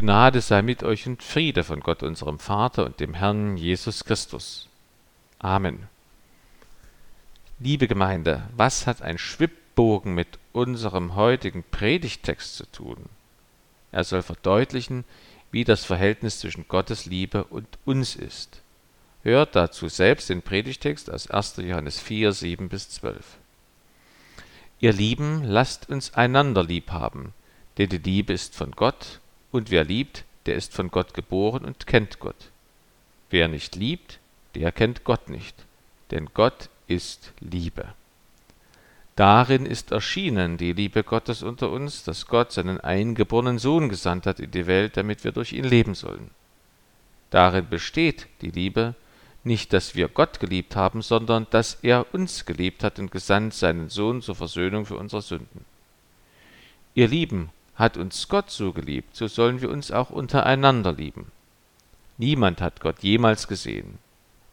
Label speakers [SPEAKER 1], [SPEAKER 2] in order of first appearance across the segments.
[SPEAKER 1] Gnade sei mit euch und Friede von Gott unserem Vater und dem Herrn Jesus Christus. Amen. Liebe Gemeinde, was hat ein Schwibbogen mit unserem heutigen Predigtext zu tun? Er soll verdeutlichen, wie das Verhältnis zwischen Gottes Liebe und uns ist. Hört dazu selbst den Predigtext aus 1. Johannes 4, 7 bis 12. Ihr Lieben, lasst uns einander lieb haben, denn die Liebe ist von Gott und wer liebt, der ist von Gott geboren und kennt Gott. Wer nicht liebt, der kennt Gott nicht, denn Gott ist Liebe. Darin ist erschienen die Liebe Gottes unter uns, dass Gott seinen eingeborenen Sohn gesandt hat in die Welt, damit wir durch ihn leben sollen. Darin besteht die Liebe, nicht, dass wir Gott geliebt haben, sondern dass er uns geliebt hat und gesandt seinen Sohn zur Versöhnung für unsere Sünden. Ihr Lieben, hat uns Gott so geliebt, so sollen wir uns auch untereinander lieben. Niemand hat Gott jemals gesehen.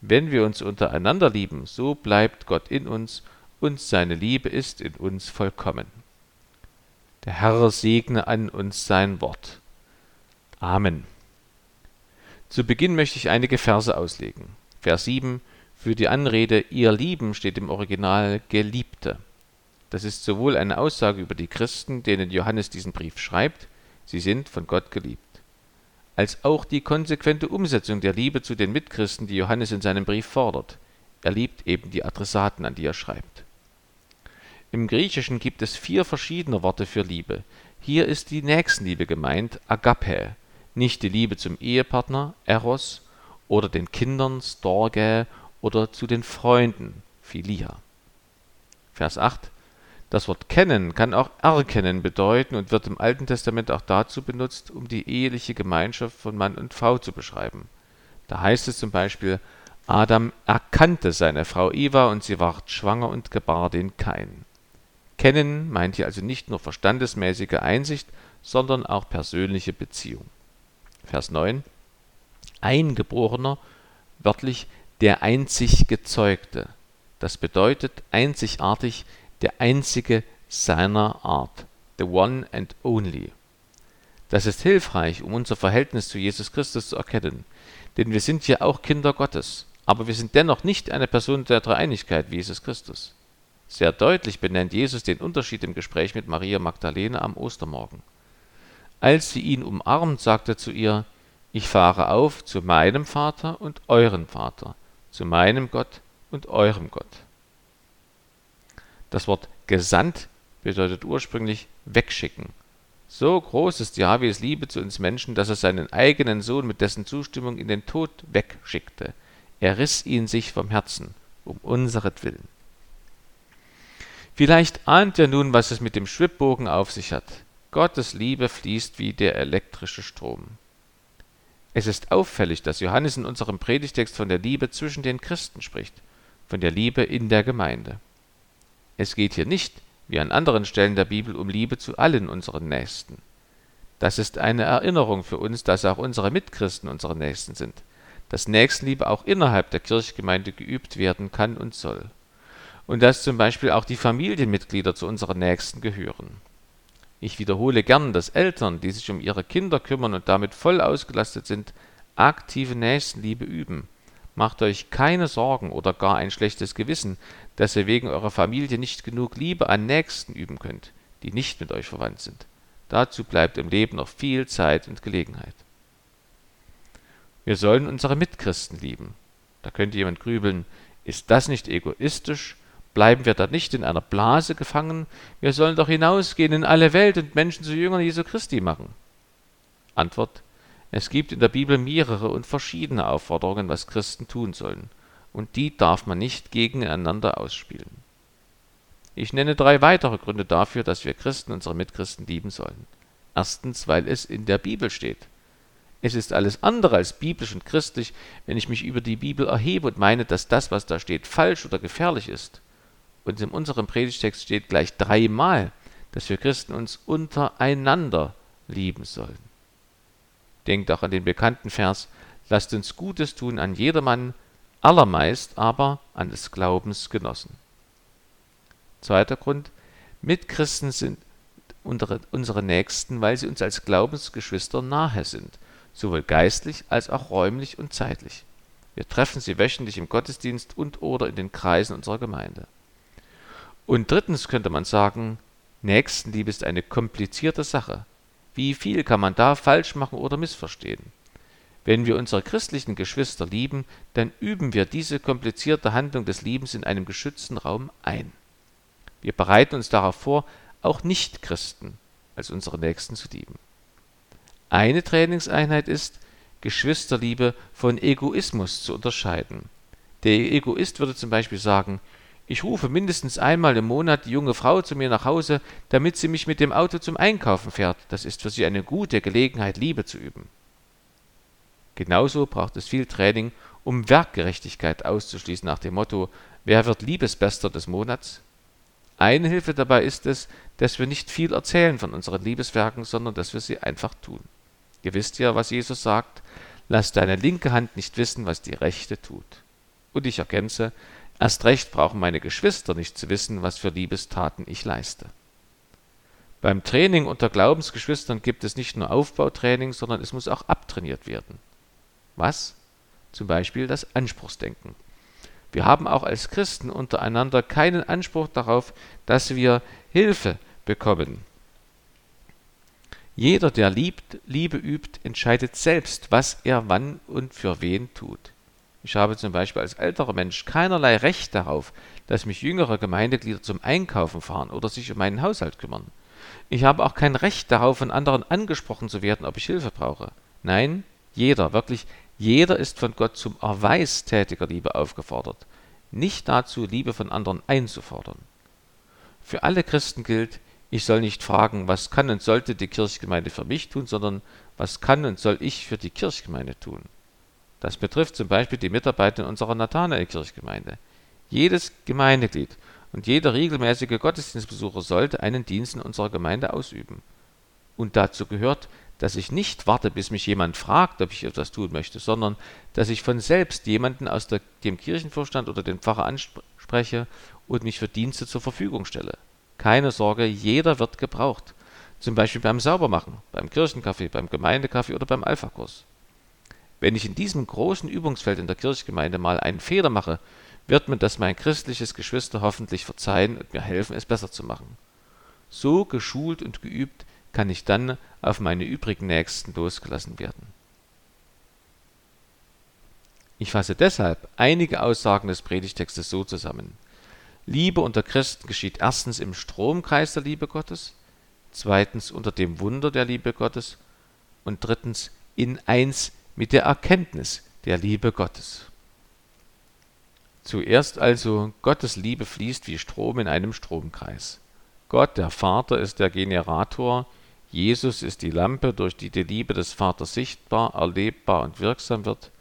[SPEAKER 1] Wenn wir uns untereinander lieben, so bleibt Gott in uns und seine Liebe ist in uns vollkommen. Der Herr segne an uns sein Wort. Amen. Zu Beginn möchte ich einige Verse auslegen. Vers 7 Für die Anrede Ihr Lieben steht im Original Geliebte. Das ist sowohl eine Aussage über die Christen, denen Johannes diesen Brief schreibt, sie sind von Gott geliebt, als auch die konsequente Umsetzung der Liebe zu den Mitchristen, die Johannes in seinem Brief fordert. Er liebt eben die Adressaten, an die er schreibt. Im Griechischen gibt es vier verschiedene Worte für Liebe. Hier ist die Nächstenliebe gemeint, Agape, nicht die Liebe zum Ehepartner, Eros, oder den Kindern, Storge, oder zu den Freunden, Philia. Vers 8 das Wort kennen kann auch erkennen bedeuten und wird im Alten Testament auch dazu benutzt, um die eheliche Gemeinschaft von Mann und Frau zu beschreiben. Da heißt es zum Beispiel, Adam erkannte seine Frau Eva und sie ward schwanger und gebar den Kain. Kennen meint hier also nicht nur verstandesmäßige Einsicht, sondern auch persönliche Beziehung. Vers 9 Eingeborener, wörtlich der einzig Gezeugte. Das bedeutet einzigartig, der einzige seiner Art, the one and only. Das ist hilfreich, um unser Verhältnis zu Jesus Christus zu erkennen, denn wir sind ja auch Kinder Gottes, aber wir sind dennoch nicht eine Person der Dreieinigkeit wie Jesus Christus. Sehr deutlich benennt Jesus den Unterschied im Gespräch mit Maria Magdalene am Ostermorgen. Als sie ihn umarmt, sagte er zu ihr, ich fahre auf zu meinem Vater und eurem Vater, zu meinem Gott und eurem Gott. Das Wort gesandt bedeutet ursprünglich wegschicken. So groß ist Jahwes Liebe zu uns Menschen, dass er seinen eigenen Sohn mit dessen Zustimmung in den Tod wegschickte. Er riss ihn sich vom Herzen, um unseretwillen. Vielleicht ahnt ihr nun, was es mit dem Schwibbogen auf sich hat. Gottes Liebe fließt wie der elektrische Strom. Es ist auffällig, dass Johannes in unserem Predigtext von der Liebe zwischen den Christen spricht, von der Liebe in der Gemeinde. Es geht hier nicht, wie an anderen Stellen der Bibel, um Liebe zu allen unseren Nächsten. Das ist eine Erinnerung für uns, dass auch unsere Mitchristen unsere Nächsten sind, dass Nächstenliebe auch innerhalb der Kirchgemeinde geübt werden kann und soll. Und dass zum Beispiel auch die Familienmitglieder zu unseren Nächsten gehören. Ich wiederhole gern, dass Eltern, die sich um ihre Kinder kümmern und damit voll ausgelastet sind, aktive Nächstenliebe üben. Macht euch keine Sorgen oder gar ein schlechtes Gewissen, dass ihr wegen eurer Familie nicht genug Liebe an Nächsten üben könnt, die nicht mit euch verwandt sind. Dazu bleibt im Leben noch viel Zeit und Gelegenheit. Wir sollen unsere Mitchristen lieben. Da könnte jemand grübeln, ist das nicht egoistisch? Bleiben wir da nicht in einer Blase gefangen? Wir sollen doch hinausgehen in alle Welt und Menschen zu Jüngern Jesu Christi machen. Antwort Es gibt in der Bibel mehrere und verschiedene Aufforderungen, was Christen tun sollen und die darf man nicht gegeneinander ausspielen. Ich nenne drei weitere Gründe dafür, dass wir Christen unsere Mitchristen lieben sollen. Erstens, weil es in der Bibel steht. Es ist alles andere als biblisch und christlich, wenn ich mich über die Bibel erhebe und meine, dass das, was da steht, falsch oder gefährlich ist. Und in unserem Predigtext steht gleich dreimal, dass wir Christen uns untereinander lieben sollen. Denkt auch an den bekannten Vers, lasst uns Gutes tun an jedermann, allermeist aber an des Glaubens genossen. Zweiter Grund, Mitchristen sind unsere, Nächsten, weil sie uns als Glaubensgeschwister nahe sind, sowohl geistlich als auch räumlich und zeitlich. Wir treffen sie wöchentlich im Gottesdienst und oder in den Kreisen unserer Gemeinde. Und drittens könnte man sagen, Nächstenliebe ist eine komplizierte Sache. Wie viel kann man da falsch machen oder missverstehen? Wenn wir unsere christlichen Geschwister lieben, dann üben wir diese komplizierte Handlung des Liebens in einem geschützten Raum ein. Wir bereiten uns darauf vor, auch Nichtchristen als unsere Nächsten zu lieben. Eine Trainingseinheit ist, Geschwisterliebe von Egoismus zu unterscheiden. Der Egoist würde zum Beispiel sagen, ich rufe mindestens einmal im Monat die junge Frau zu mir nach Hause, damit sie mich mit dem Auto zum Einkaufen fährt. Das ist für sie eine gute Gelegenheit, Liebe zu üben. Genauso braucht es viel Training, um Werkgerechtigkeit auszuschließen nach dem Motto, wer wird Liebesbester des Monats? Eine Hilfe dabei ist es, dass wir nicht viel erzählen von unseren Liebeswerken, sondern dass wir sie einfach tun. Ihr wisst ja, was Jesus sagt, lass deine linke Hand nicht wissen, was die rechte tut. Und ich ergänze, Erst recht brauchen meine Geschwister nicht zu wissen, was für Liebestaten ich leiste. Beim Training unter Glaubensgeschwistern gibt es nicht nur Aufbautraining, sondern es muss auch abtrainiert werden. Was? Zum Beispiel das Anspruchsdenken. Wir haben auch als Christen untereinander keinen Anspruch darauf, dass wir Hilfe bekommen. Jeder, der liebt, Liebe übt, entscheidet selbst, was er wann und für wen tut. Ich habe zum Beispiel als älterer Mensch keinerlei Recht darauf, dass mich jüngere Gemeindeglieder zum Einkaufen fahren oder sich um meinen Haushalt kümmern. Ich habe auch kein Recht darauf, von anderen angesprochen zu werden, ob ich Hilfe brauche. Nein, jeder, wirklich jeder ist von Gott zum Erweis tätiger Liebe aufgefordert, nicht dazu, Liebe von anderen einzufordern. Für alle Christen gilt, ich soll nicht fragen, was kann und sollte die Kirchgemeinde für mich tun, sondern was kann und soll ich für die Kirchgemeinde tun. Das betrifft zum Beispiel die Mitarbeiter in unserer Nathanael-Kirchgemeinde. Jedes Gemeindeglied und jeder regelmäßige Gottesdienstbesucher sollte einen Dienst in unserer Gemeinde ausüben. Und dazu gehört, dass ich nicht warte, bis mich jemand fragt, ob ich etwas tun möchte, sondern dass ich von selbst jemanden aus der, dem Kirchenvorstand oder den Pfarrer anspreche und mich für Dienste zur Verfügung stelle. Keine Sorge, jeder wird gebraucht. Zum Beispiel beim Saubermachen, beim Kirchenkaffee, beim Gemeindekaffee oder beim Alpha-Kurs. Wenn ich in diesem großen Übungsfeld in der Kirchgemeinde mal einen Fehler mache, wird mir das mein christliches Geschwister hoffentlich verzeihen und mir helfen, es besser zu machen. So geschult und geübt kann ich dann auf meine übrigen Nächsten losgelassen werden. Ich fasse deshalb einige Aussagen des Predigtextes so zusammen. Liebe unter Christen geschieht erstens im Stromkreis der Liebe Gottes, zweitens unter dem Wunder der Liebe Gottes und drittens in eins mit der Erkenntnis der Liebe Gottes. Zuerst also, Gottes Liebe fließt wie Strom in einem Stromkreis. Gott, der Vater, ist der Generator, Jesus ist die Lampe, durch die die Liebe des Vaters sichtbar, erlebbar und wirksam wird.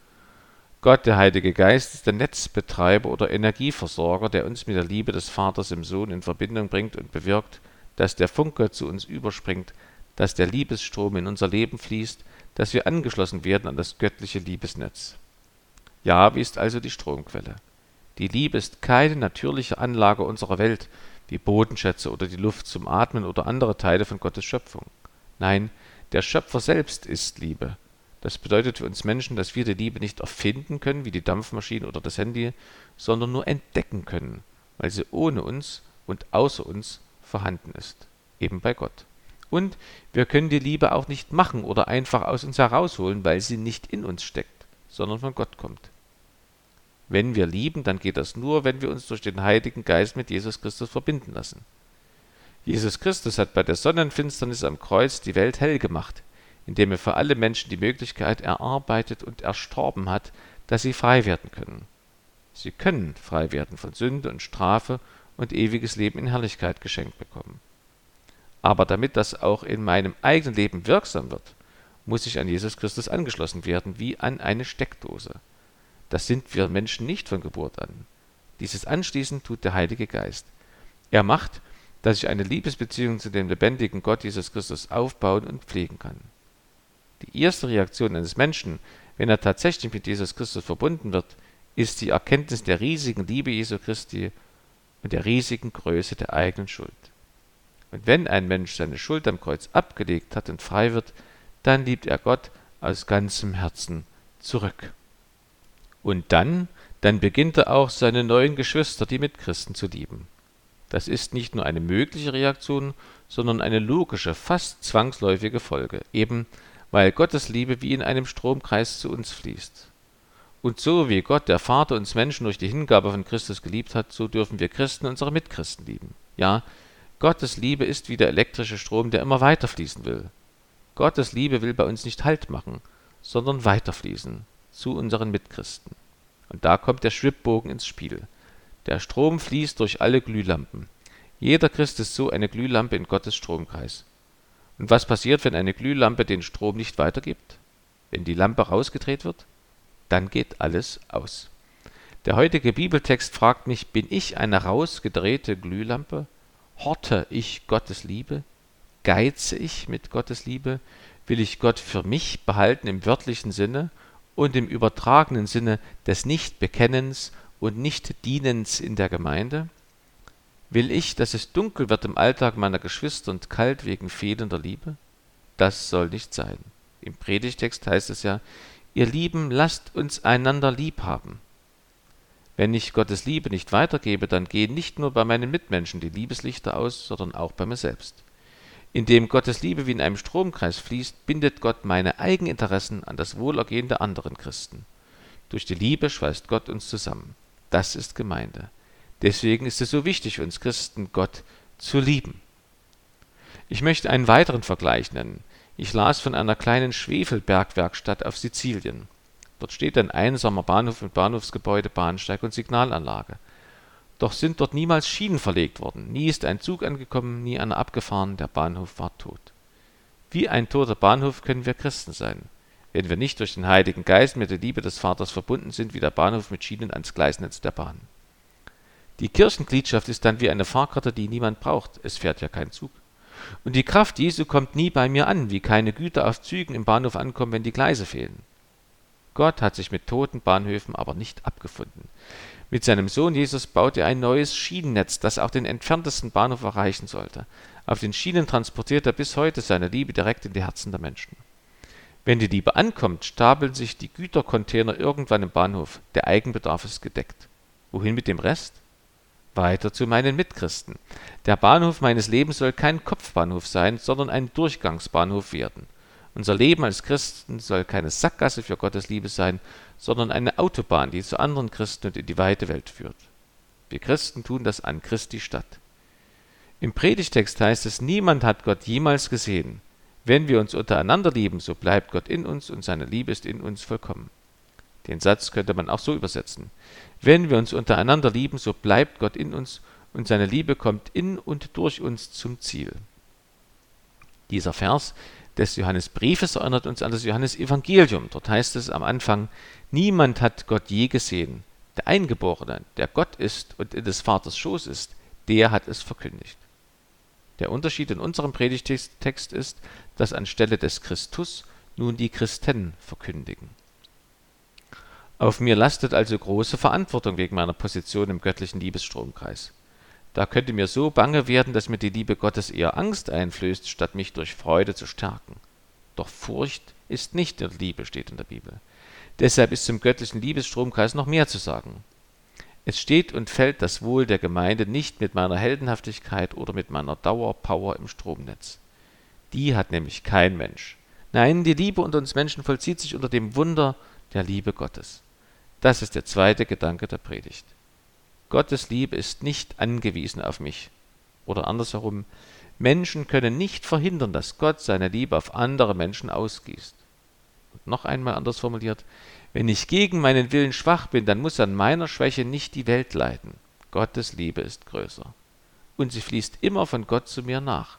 [SPEAKER 1] Gott, der Heilige Geist, ist der Netzbetreiber oder Energieversorger, der uns mit der Liebe des Vaters im Sohn in Verbindung bringt und bewirkt, dass der Funke zu uns überspringt, dass der Liebesstrom in unser Leben fließt, dass wir angeschlossen werden an das göttliche Liebesnetz. Jahwe ist also die Stromquelle. Die Liebe ist keine natürliche Anlage unserer Welt, wie Bodenschätze oder die Luft zum Atmen oder andere Teile von Gottes Schöpfung. Nein, der Schöpfer selbst ist Liebe. Das bedeutet für uns Menschen, dass wir die Liebe nicht erfinden können, wie die Dampfmaschine oder das Handy, sondern nur entdecken können, weil sie ohne uns und außer uns vorhanden ist, eben bei Gott. Und wir können die Liebe auch nicht machen oder einfach aus uns herausholen, weil sie nicht in uns steckt, sondern von Gott kommt. Wenn wir lieben, dann geht das nur, wenn wir uns durch den Heiligen Geist mit Jesus Christus verbinden lassen. Jesus Christus hat bei der Sonnenfinsternis am Kreuz die Welt hell gemacht, indem er für alle Menschen die Möglichkeit erarbeitet und erstorben hat, dass sie frei werden können. Sie können frei werden von Sünde und Strafe und ewiges Leben in Herrlichkeit geschenkt bekommen. Aber damit das auch in meinem eigenen Leben wirksam wird, muss ich an Jesus Christus angeschlossen werden, wie an eine Steckdose. Das sind wir Menschen nicht von Geburt an. Dieses Anschließen tut der Heilige Geist. Er macht, dass ich eine Liebesbeziehung zu dem lebendigen Gott Jesus Christus aufbauen und pflegen kann. Die erste Reaktion eines Menschen, wenn er tatsächlich mit Jesus Christus verbunden wird, ist die Erkenntnis der riesigen Liebe Jesu Christi und der riesigen Größe der eigenen Schuld. Und wenn ein Mensch seine Schuld am Kreuz abgelegt hat und frei wird, dann liebt er Gott aus ganzem Herzen zurück. Und dann, dann beginnt er auch seine neuen Geschwister, die Mitchristen, zu lieben. Das ist nicht nur eine mögliche Reaktion, sondern eine logische, fast zwangsläufige Folge, eben weil Gottes Liebe wie in einem Stromkreis zu uns fließt. Und so wie Gott, der Vater, uns Menschen durch die Hingabe von Christus geliebt hat, so dürfen wir Christen unsere Mitchristen lieben. Ja, Gottes Liebe ist wie der elektrische Strom, der immer weiter fließen will. Gottes Liebe will bei uns nicht Halt machen, sondern weiterfließen zu unseren Mitchristen. Und da kommt der Schwibbogen ins Spiel. Der Strom fließt durch alle Glühlampen. Jeder Christ ist so eine Glühlampe in Gottes Stromkreis. Und was passiert, wenn eine Glühlampe den Strom nicht weitergibt? Wenn die Lampe rausgedreht wird? Dann geht alles aus. Der heutige Bibeltext fragt mich, bin ich eine rausgedrehte Glühlampe? Horte ich Gottes Liebe? Geize ich mit Gottes Liebe? Will ich Gott für mich behalten im wörtlichen Sinne und im übertragenen Sinne des Nichtbekennens und Nichtdienens in der Gemeinde? Will ich, dass es dunkel wird im Alltag meiner Geschwister und kalt wegen fehlender Liebe? Das soll nicht sein. Im Predigtext heißt es ja, ihr Lieben, lasst uns einander lieb haben. Wenn ich Gottes Liebe nicht weitergebe, dann gehen nicht nur bei meinen Mitmenschen die Liebeslichter aus, sondern auch bei mir selbst. Indem Gottes Liebe wie in einem Stromkreis fließt, bindet Gott meine Eigeninteressen an das Wohlergehen der anderen Christen. Durch die Liebe schweißt Gott uns zusammen. Das ist Gemeinde. Deswegen ist es so wichtig uns Christen, Gott zu lieben. Ich möchte einen weiteren Vergleich nennen. Ich las von einer kleinen Schwefelbergwerkstatt auf Sizilien. Dort steht ein einsamer Bahnhof mit Bahnhofsgebäude, Bahnsteig und Signalanlage. Doch sind dort niemals Schienen verlegt worden, nie ist ein Zug angekommen, nie einer abgefahren, der Bahnhof war tot. Wie ein toter Bahnhof können wir Christen sein, wenn wir nicht durch den Heiligen Geist mit der Liebe des Vaters verbunden sind, wie der Bahnhof mit Schienen ans Gleisnetz der Bahn. Die Kirchengliedschaft ist dann wie eine Fahrkarte, die niemand braucht, es fährt ja kein Zug. Und die Kraft Jesu kommt nie bei mir an, wie keine Güter auf Zügen im Bahnhof ankommen, wenn die Gleise fehlen. Gott hat sich mit toten Bahnhöfen aber nicht abgefunden. Mit seinem Sohn Jesus baut er ein neues Schienennetz, das auch den entferntesten Bahnhof erreichen sollte. Auf den Schienen transportiert er bis heute seine Liebe direkt in die Herzen der Menschen. Wenn die Liebe ankommt, stapeln sich die Gütercontainer irgendwann im Bahnhof. Der Eigenbedarf ist gedeckt. Wohin mit dem Rest? Weiter zu meinen Mitchristen. Der Bahnhof meines Lebens soll kein Kopfbahnhof sein, sondern ein Durchgangsbahnhof werden. Unser Leben als Christen soll keine Sackgasse für Gottes Liebe sein, sondern eine Autobahn, die zu anderen Christen und in die weite Welt führt. Wir Christen tun das an Christi statt. Im Predigtext heißt es, niemand hat Gott jemals gesehen. Wenn wir uns untereinander lieben, so bleibt Gott in uns und seine Liebe ist in uns vollkommen. Den Satz könnte man auch so übersetzen. Wenn wir uns untereinander lieben, so bleibt Gott in uns und seine Liebe kommt in und durch uns zum Ziel. Dieser Vers des Johannesbriefes erinnert uns an das Johannesevangelium. Dort heißt es am Anfang, niemand hat Gott je gesehen. Der Eingeborene, der Gott ist und in des Vaters Schoß ist, der hat es verkündigt. Der Unterschied in unserem Predigtext ist, dass anstelle des Christus nun die Christen verkündigen. Auf mir lastet also große Verantwortung wegen meiner Position im göttlichen Liebesstromkreis. Da könnte mir so bange werden, dass mir die Liebe Gottes eher Angst einflößt, statt mich durch Freude zu stärken. Doch Furcht ist nicht der Liebe, steht in der Bibel. Deshalb ist zum göttlichen Liebesstromkreis noch mehr zu sagen. Es steht und fällt das Wohl der Gemeinde nicht mit meiner Heldenhaftigkeit oder mit meiner Dauerpower im Stromnetz. Die hat nämlich kein Mensch. Nein, die Liebe unter uns Menschen vollzieht sich unter dem Wunder der Liebe Gottes. Das ist der zweite Gedanke der Predigt. Gottes Liebe ist nicht angewiesen auf mich. Oder andersherum, Menschen können nicht verhindern, dass Gott seine Liebe auf andere Menschen ausgießt. Und noch einmal anders formuliert, wenn ich gegen meinen Willen schwach bin, dann muss an meiner Schwäche nicht die Welt leiden. Gottes Liebe ist größer. Und sie fließt immer von Gott zu mir nach.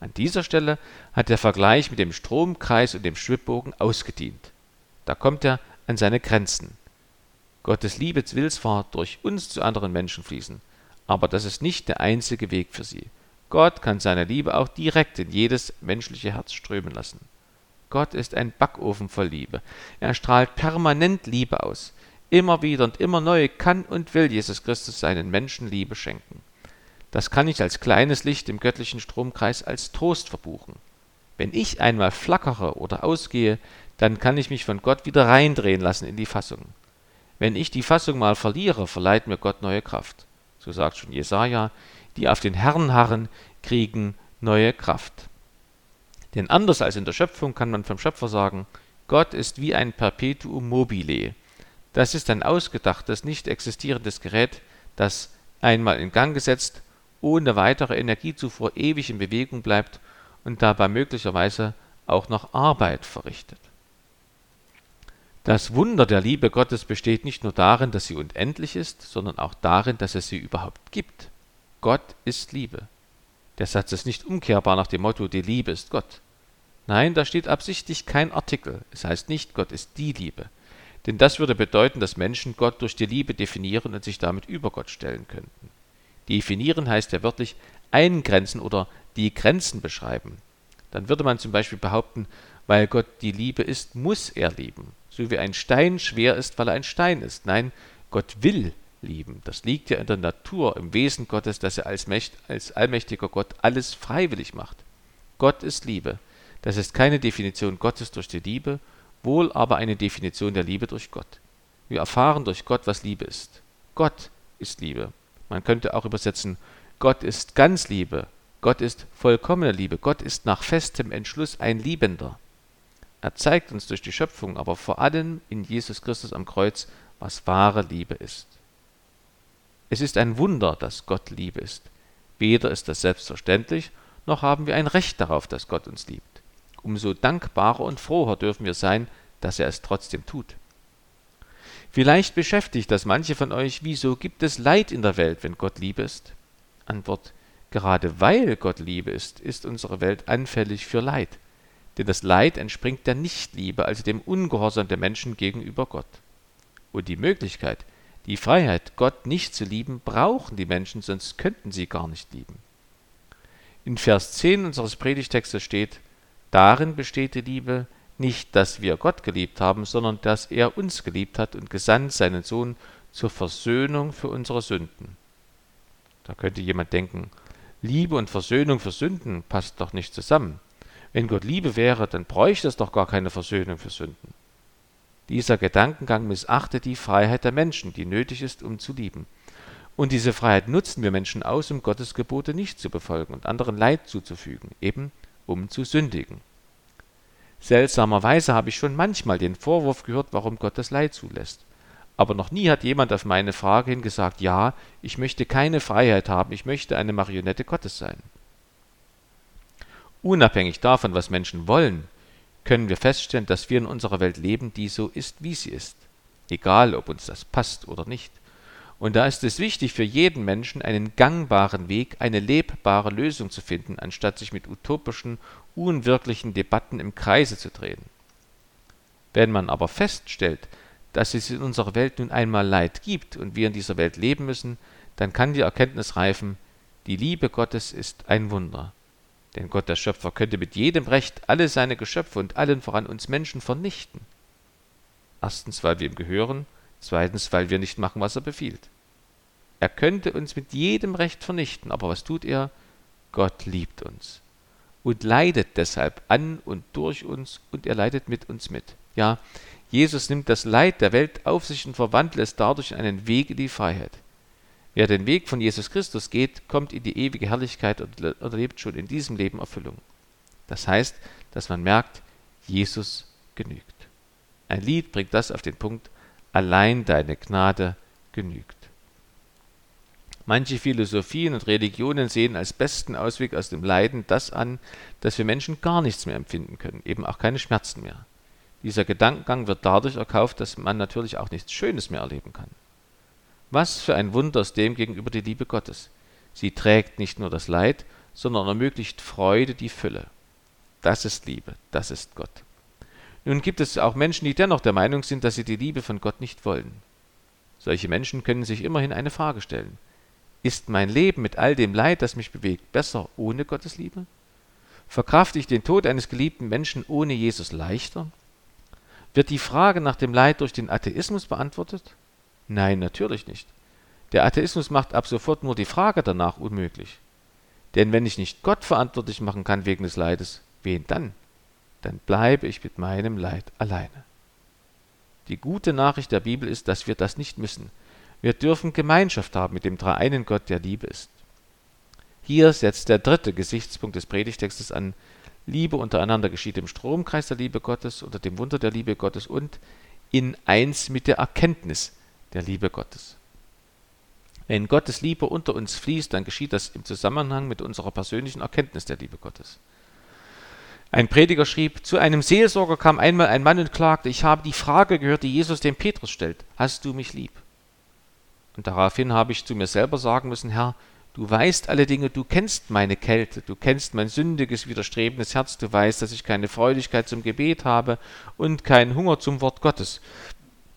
[SPEAKER 1] An dieser Stelle hat der Vergleich mit dem Stromkreis und dem Schwibbogen ausgedient. Da kommt er an seine Grenzen. Gottes Liebe will zwar durch uns zu anderen Menschen fließen, aber das ist nicht der einzige Weg für sie. Gott kann seine Liebe auch direkt in jedes menschliche Herz strömen lassen. Gott ist ein Backofen voll Liebe. Er strahlt permanent Liebe aus. Immer wieder und immer neu kann und will Jesus Christus seinen Menschen Liebe schenken. das kann ich als kleines Licht im göttlichen Stromkreis als Trost verbuchen. Wenn ich einmal flackere oder ausgehe, dann kann ich mich von Gott wieder reindrehen lassen in die Fassung. Wenn ich die Fassung mal verliere, verleiht mir Gott neue Kraft. So sagt schon Jesaja, die auf den Herrn harren, kriegen neue Kraft. Denn anders als in der Schöpfung kann man vom Schöpfer sagen, Gott ist wie ein Perpetuum mobile. Das ist ein ausgedachtes, nicht existierendes Gerät, das einmal in Gang gesetzt ohne weitere Energiezufuhr ewig in Bewegung bleibt und dabei möglicherweise auch noch Arbeit verrichtet. Das Wunder der Liebe Gottes besteht nicht nur darin, dass sie unendlich ist, sondern auch darin, dass es sie überhaupt gibt. Gott ist Liebe. Der Satz ist nicht umkehrbar nach dem Motto, die Liebe ist Gott. Nein, da steht absichtlich kein Artikel. Es heißt nicht, Gott ist die Liebe. Denn das würde bedeuten, dass Menschen Gott durch die Liebe definieren und sich damit über Gott stellen könnten. Definieren heißt ja wörtlich eingrenzen oder die Grenzen beschreiben. Dann würde man zum Beispiel behaupten, weil Gott die Liebe ist, muss er lieben. So wie ein Stein schwer ist, weil er ein Stein ist. Nein, Gott will lieben. Das liegt ja in der Natur, im Wesen Gottes, dass er als, Mächt, als allmächtiger Gott alles freiwillig macht. Gott ist Liebe. Das ist keine Definition Gottes durch die Liebe, wohl aber eine Definition der Liebe durch Gott. Wir erfahren durch Gott, was Liebe ist. Gott ist Liebe. Man könnte auch übersetzen, Gott ist ganz Liebe, Gott ist vollkommene Liebe, Gott ist nach festem Entschluss ein Liebender. Er zeigt uns durch die Schöpfung, aber vor allem in Jesus Christus am Kreuz, was wahre Liebe ist. Es ist ein Wunder, dass Gott Liebe ist. Weder ist das selbstverständlich, noch haben wir ein Recht darauf, dass Gott uns liebt. Umso dankbarer und froher dürfen wir sein, dass er es trotzdem tut. Vielleicht beschäftigt das manche von euch, wieso gibt es Leid in der Welt, wenn Gott Liebe ist? Antwort, gerade weil Gott Liebe ist, ist unsere Welt anfällig für Leid. Denn das Leid entspringt der Nichtliebe, also dem Ungehorsam der Menschen gegenüber Gott. Und die Möglichkeit, die Freiheit, Gott nicht zu lieben, brauchen die Menschen, sonst könnten sie gar nicht lieben. In Vers 10 unseres Predigtextes steht, Darin besteht die Liebe, nicht, dass wir Gott geliebt haben, sondern dass er uns geliebt hat und gesandt seinen Sohn zur Versöhnung für unsere Sünden. Da könnte jemand denken, Liebe und Versöhnung für Sünden passt doch nicht zusammen. Wenn Gott Liebe wäre, dann bräuchte es doch gar keine Versöhnung für Sünden. Dieser Gedankengang missachtet die Freiheit der Menschen, die nötig ist, um zu lieben. Und diese Freiheit nutzen wir Menschen aus, um Gottes Gebote nicht zu befolgen und anderen Leid zuzufügen, eben um zu sündigen. Seltsamerweise habe ich schon manchmal den Vorwurf gehört, warum Gott das Leid zulässt. Aber noch nie hat jemand auf meine Frage hin gesagt, ja, ich möchte keine Freiheit haben, ich möchte eine Marionette Gottes sein. Unabhängig davon, was Menschen wollen, können wir feststellen, dass wir in unserer Welt leben, die so ist, wie sie ist. Egal, ob uns das passt oder nicht. Und da ist es wichtig für jeden Menschen, einen gangbaren Weg, eine lebbare Lösung zu finden, anstatt sich mit utopischen, unwirklichen Debatten im Kreise zu drehen. Wenn man aber feststellt, dass es in unserer Welt nun einmal Leid gibt und wir in dieser Welt leben müssen, dann kann die Erkenntnis reifen, die Liebe Gottes ist ein Wunder. Denn Gott der Schöpfer könnte mit jedem Recht alle seine Geschöpfe und allen voran uns Menschen vernichten. Erstens, weil wir ihm gehören, zweitens, weil wir nicht machen, was er befiehlt. Er könnte uns mit jedem Recht vernichten, aber was tut er? Gott liebt uns und leidet deshalb an und durch uns und er leidet mit uns mit. Ja, Jesus nimmt das Leid der Welt auf sich und verwandelt es dadurch in einen Weg in die Freiheit. Wer den Weg von Jesus Christus geht, kommt in die ewige Herrlichkeit und erlebt schon in diesem Leben Erfüllung. Das heißt, dass man merkt, Jesus genügt. Ein Lied bringt das auf den Punkt, allein deine Gnade genügt. Manche Philosophien und Religionen sehen als besten Ausweg aus dem Leiden das an, dass wir Menschen gar nichts mehr empfinden können, eben auch keine Schmerzen mehr. Dieser Gedankengang wird dadurch erkauft, dass man natürlich auch nichts Schönes mehr erleben kann. Was für ein Wunder ist dem gegenüber die Liebe Gottes. Sie trägt nicht nur das Leid, sondern ermöglicht Freude die Fülle. Das ist Liebe, das ist Gott. Nun gibt es auch Menschen, die dennoch der Meinung sind, dass sie die Liebe von Gott nicht wollen. Solche Menschen können sich immerhin eine Frage stellen. Ist mein Leben mit all dem Leid, das mich bewegt, besser ohne Gottes Liebe? Verkrafte ich den Tod eines geliebten Menschen ohne Jesus leichter? Wird die Frage nach dem Leid durch den Atheismus beantwortet? Nein, natürlich nicht. Der Atheismus macht ab sofort nur die Frage danach unmöglich. Denn wenn ich nicht Gott verantwortlich machen kann wegen des Leides, wen dann? Dann bleibe ich mit meinem Leid alleine. Die gute Nachricht der Bibel ist, dass wir das nicht müssen. Wir dürfen Gemeinschaft haben mit dem dreieinen Gott, der Liebe ist. Hier setzt der dritte Gesichtspunkt des Predigtextes an. Liebe untereinander geschieht im Stromkreis der Liebe Gottes, unter dem Wunder der Liebe Gottes und in eins mit der Erkenntnis der Liebe Gottes. Wenn Gottes Liebe unter uns fließt, dann geschieht das im Zusammenhang mit unserer persönlichen Erkenntnis der Liebe Gottes. Ein Prediger schrieb, zu einem Seelsorger kam einmal ein Mann und klagte, ich habe die Frage gehört, die Jesus dem Petrus stellt, hast du mich lieb? Und daraufhin habe ich zu mir selber sagen müssen, Herr, du weißt alle Dinge, du kennst meine Kälte, du kennst mein sündiges, widerstrebendes Herz, du weißt, dass ich keine Freudigkeit zum Gebet habe und keinen Hunger zum Wort Gottes.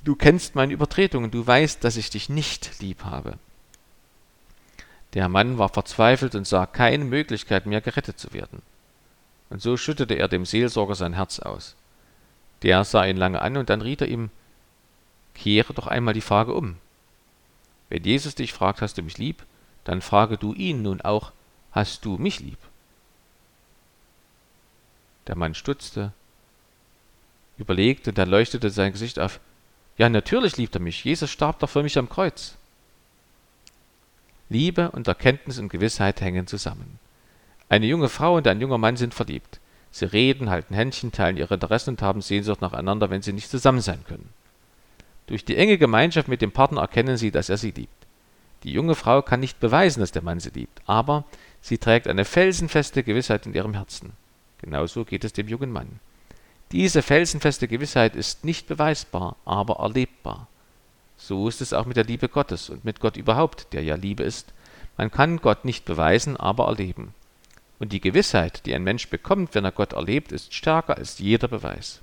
[SPEAKER 1] Du kennst meine Übertretungen, du weißt, dass ich dich nicht lieb habe. Der Mann war verzweifelt und sah keine Möglichkeit mehr, gerettet zu werden. Und so schüttete er dem Seelsorger sein Herz aus. Der sah ihn lange an und dann riet er ihm, kehre doch einmal die Frage um. Wenn Jesus dich fragt, hast du mich lieb, dann frage du ihn nun auch, hast du mich lieb? Der Mann stutzte, überlegte, dann leuchtete sein Gesicht auf. Ja, natürlich liebt er mich. Jesus starb doch für mich am Kreuz. Liebe und Erkenntnis und Gewissheit hängen zusammen. Eine junge Frau und ein junger Mann sind verliebt. Sie reden, halten Händchen, teilen ihre Interessen und haben Sehnsucht nacheinander, wenn sie nicht zusammen sein können. Durch die enge Gemeinschaft mit dem Partner erkennen sie, dass er sie liebt. Die junge Frau kann nicht beweisen, dass der Mann sie liebt, aber sie trägt eine felsenfeste Gewissheit in ihrem Herzen. Genauso geht es dem jungen Mann. Diese felsenfeste Gewissheit ist nicht beweisbar, aber erlebbar. So ist es auch mit der Liebe Gottes und mit Gott überhaupt, der ja Liebe ist. Man kann Gott nicht beweisen, aber erleben. Und die Gewissheit, die ein Mensch bekommt, wenn er Gott erlebt, ist stärker als jeder Beweis.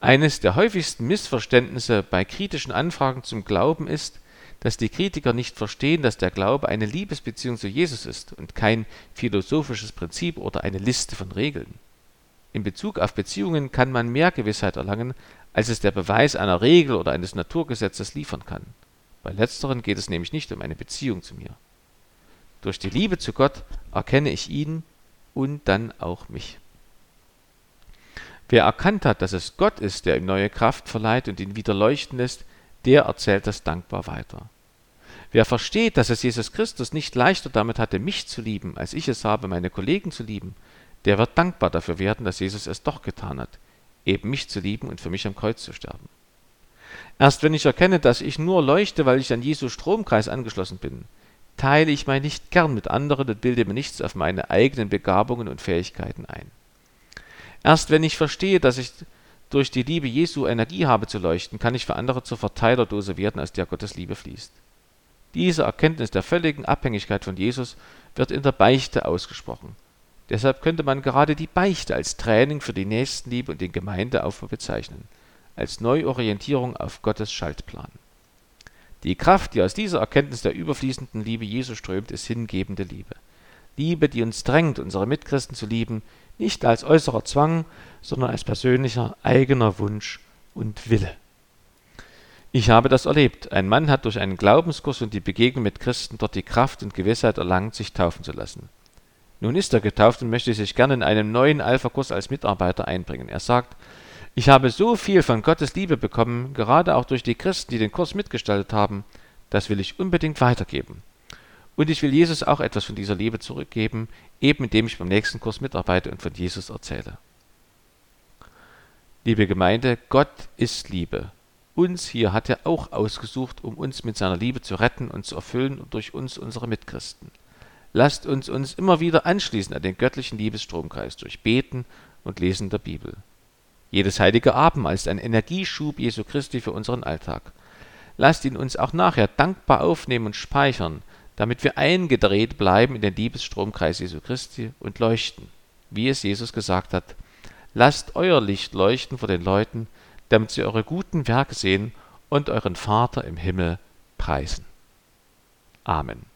[SPEAKER 1] Eines der häufigsten Missverständnisse bei kritischen Anfragen zum Glauben ist, dass die Kritiker nicht verstehen, dass der Glaube eine Liebesbeziehung zu Jesus ist und kein philosophisches Prinzip oder eine Liste von Regeln. In Bezug auf Beziehungen kann man mehr Gewissheit erlangen, als es der Beweis einer Regel oder eines Naturgesetzes liefern kann. Bei letzteren geht es nämlich nicht um eine Beziehung zu mir. Durch die Liebe zu Gott erkenne ich ihn und dann auch mich. Wer erkannt hat, dass es Gott ist, der ihm neue Kraft verleiht und ihn wieder leuchten lässt, der erzählt das dankbar weiter. Wer versteht, dass es Jesus Christus nicht leichter damit hatte, mich zu lieben, als ich es habe, meine Kollegen zu lieben, der wird dankbar dafür werden, dass Jesus es doch getan hat, eben mich zu lieben und für mich am Kreuz zu sterben. Erst wenn ich erkenne, dass ich nur leuchte, weil ich an Jesu Stromkreis angeschlossen bin, teile ich mein Licht gern mit anderen und bilde mir nichts auf meine eigenen Begabungen und Fähigkeiten ein. Erst wenn ich verstehe, dass ich durch die Liebe Jesu Energie habe zu leuchten, kann ich für andere zur Verteilerdose werden, aus der Gottes Liebe fließt. Diese Erkenntnis der völligen Abhängigkeit von Jesus wird in der Beichte ausgesprochen. Deshalb könnte man gerade die Beichte als Training für die Nächstenliebe und den Gemeindeaufbau bezeichnen, als Neuorientierung auf Gottes Schaltplan. Die Kraft, die aus dieser Erkenntnis der überfließenden Liebe Jesu strömt, ist hingebende Liebe. Liebe, die uns drängt, unsere Mitchristen zu lieben, nicht als äußerer Zwang, sondern als persönlicher eigener Wunsch und Wille. Ich habe das erlebt. Ein Mann hat durch einen Glaubenskurs und die Begegnung mit Christen dort die Kraft und Gewissheit erlangt, sich taufen zu lassen. Nun ist er getauft und möchte sich gerne in einem neuen Alpha-Kurs als Mitarbeiter einbringen. Er sagt, ich habe so viel von Gottes Liebe bekommen, gerade auch durch die Christen, die den Kurs mitgestaltet haben, das will ich unbedingt weitergeben. Und ich will Jesus auch etwas von dieser Liebe zurückgeben, eben indem ich beim nächsten Kurs mitarbeite und von Jesus erzähle. Liebe Gemeinde, Gott ist Liebe. Uns hier hat er auch ausgesucht, um uns mit seiner Liebe zu retten und zu erfüllen und durch uns unsere Mitchristen. Lasst uns uns immer wieder anschließen an den göttlichen Liebesstromkreis durch Beten und Lesen der Bibel. Jedes heilige Abendmahl ist ein Energieschub Jesu Christi für unseren Alltag. Lasst ihn uns auch nachher dankbar aufnehmen und speichern, damit wir eingedreht bleiben in den Liebesstromkreis Jesu Christi und leuchten, wie es Jesus gesagt hat. Lasst euer Licht leuchten vor den Leuten, damit sie eure guten Werke sehen und euren Vater im Himmel preisen. Amen.